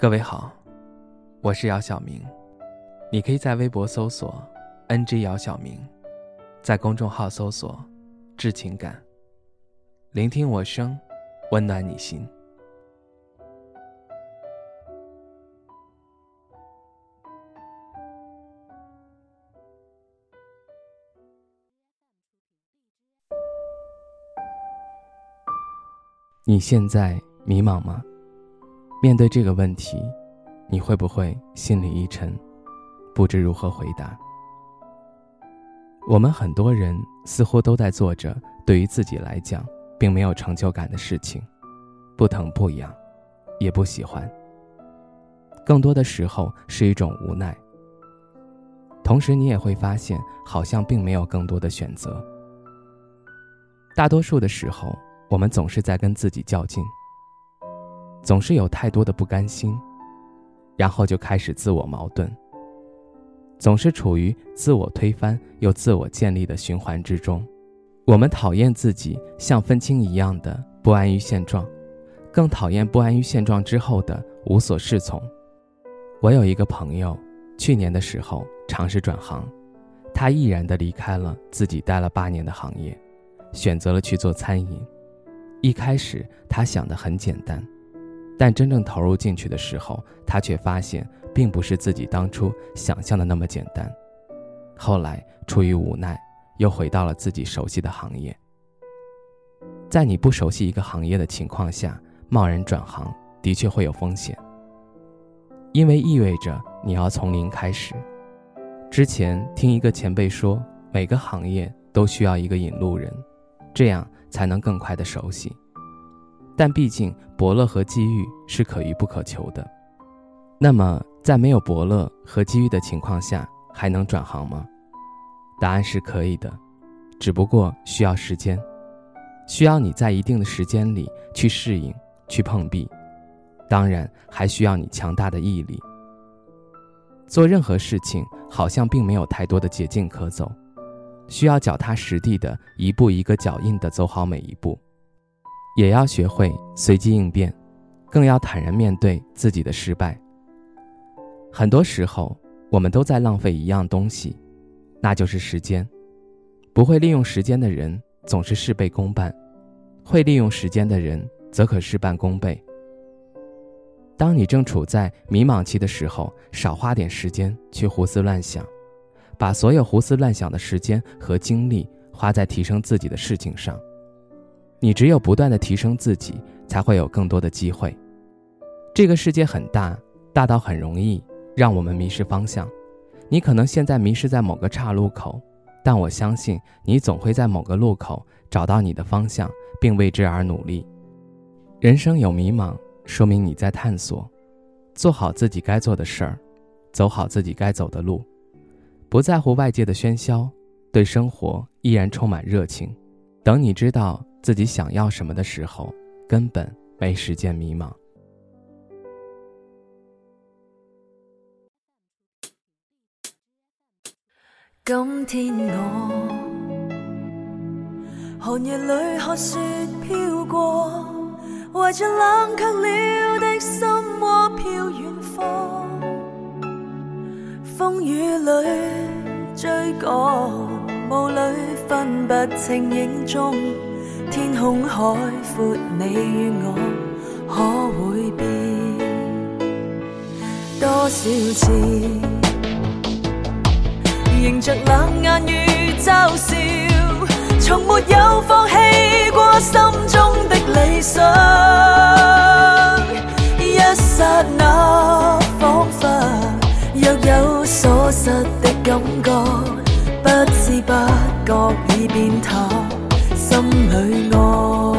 各位好，我是姚晓明，你可以在微博搜索 “ng 姚晓明”，在公众号搜索“致情感”，聆听我声，温暖你心。你现在迷茫吗？面对这个问题，你会不会心里一沉，不知如何回答？我们很多人似乎都在做着对于自己来讲并没有成就感的事情，不疼不痒，也不喜欢。更多的时候是一种无奈。同时，你也会发现，好像并没有更多的选择。大多数的时候，我们总是在跟自己较劲。总是有太多的不甘心，然后就开始自我矛盾。总是处于自我推翻又自我建立的循环之中。我们讨厌自己像愤青一样的不安于现状，更讨厌不安于现状之后的无所适从。我有一个朋友，去年的时候尝试转行，他毅然的离开了自己待了八年的行业，选择了去做餐饮。一开始他想的很简单。但真正投入进去的时候，他却发现并不是自己当初想象的那么简单。后来出于无奈，又回到了自己熟悉的行业。在你不熟悉一个行业的情况下，贸然转行的确会有风险，因为意味着你要从零开始。之前听一个前辈说，每个行业都需要一个引路人，这样才能更快的熟悉。但毕竟伯乐和机遇是可遇不可求的，那么在没有伯乐和机遇的情况下，还能转行吗？答案是可以的，只不过需要时间，需要你在一定的时间里去适应、去碰壁，当然还需要你强大的毅力。做任何事情好像并没有太多的捷径可走，需要脚踏实地的一步一个脚印的走好每一步。也要学会随机应变，更要坦然面对自己的失败。很多时候，我们都在浪费一样东西，那就是时间。不会利用时间的人，总是事倍功半；会利用时间的人，则可事半功倍。当你正处在迷茫期的时候，少花点时间去胡思乱想，把所有胡思乱想的时间和精力花在提升自己的事情上。你只有不断的提升自己，才会有更多的机会。这个世界很大，大到很容易让我们迷失方向。你可能现在迷失在某个岔路口，但我相信你总会在某个路口找到你的方向，并为之而努力。人生有迷茫，说明你在探索。做好自己该做的事儿，走好自己该走的路，不在乎外界的喧嚣，对生活依然充满热情。等你知道。自己想要什么的时候，根本没时间迷茫。今天我寒夜里看雪飘过，怀着冷却了的心窝飘远方。风雨里追赶，雾里分不清影踪。天空海阔，你与我可会变？多少次迎着冷眼与嘲笑，从没有放弃过心中的理想。一刹那，仿佛若有所失的感觉，不知不觉已变淡。心里爱，